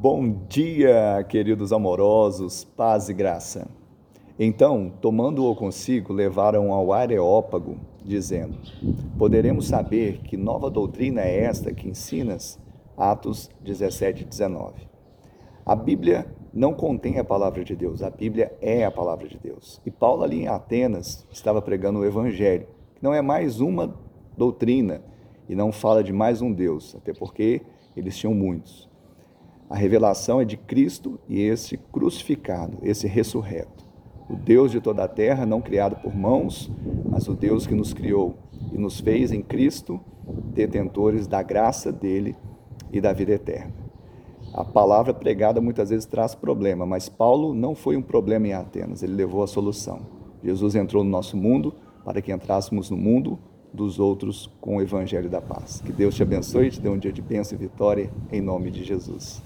Bom dia, queridos amorosos, paz e graça. Então, tomando-o consigo, levaram ao Areópago, dizendo: Poderemos saber que nova doutrina é esta que ensinas? Atos 17, 19. A Bíblia não contém a palavra de Deus, a Bíblia é a palavra de Deus. E Paulo, ali em Atenas, estava pregando o Evangelho, que não é mais uma doutrina e não fala de mais um Deus, até porque eles tinham muitos. A revelação é de Cristo e esse crucificado, esse ressurreto. O Deus de toda a terra, não criado por mãos, mas o Deus que nos criou e nos fez em Cristo detentores da graça dele e da vida eterna. A palavra pregada muitas vezes traz problema, mas Paulo não foi um problema em Atenas, ele levou a solução. Jesus entrou no nosso mundo para que entrássemos no mundo dos outros com o evangelho da paz. Que Deus te abençoe e te dê um dia de bênção e vitória em nome de Jesus.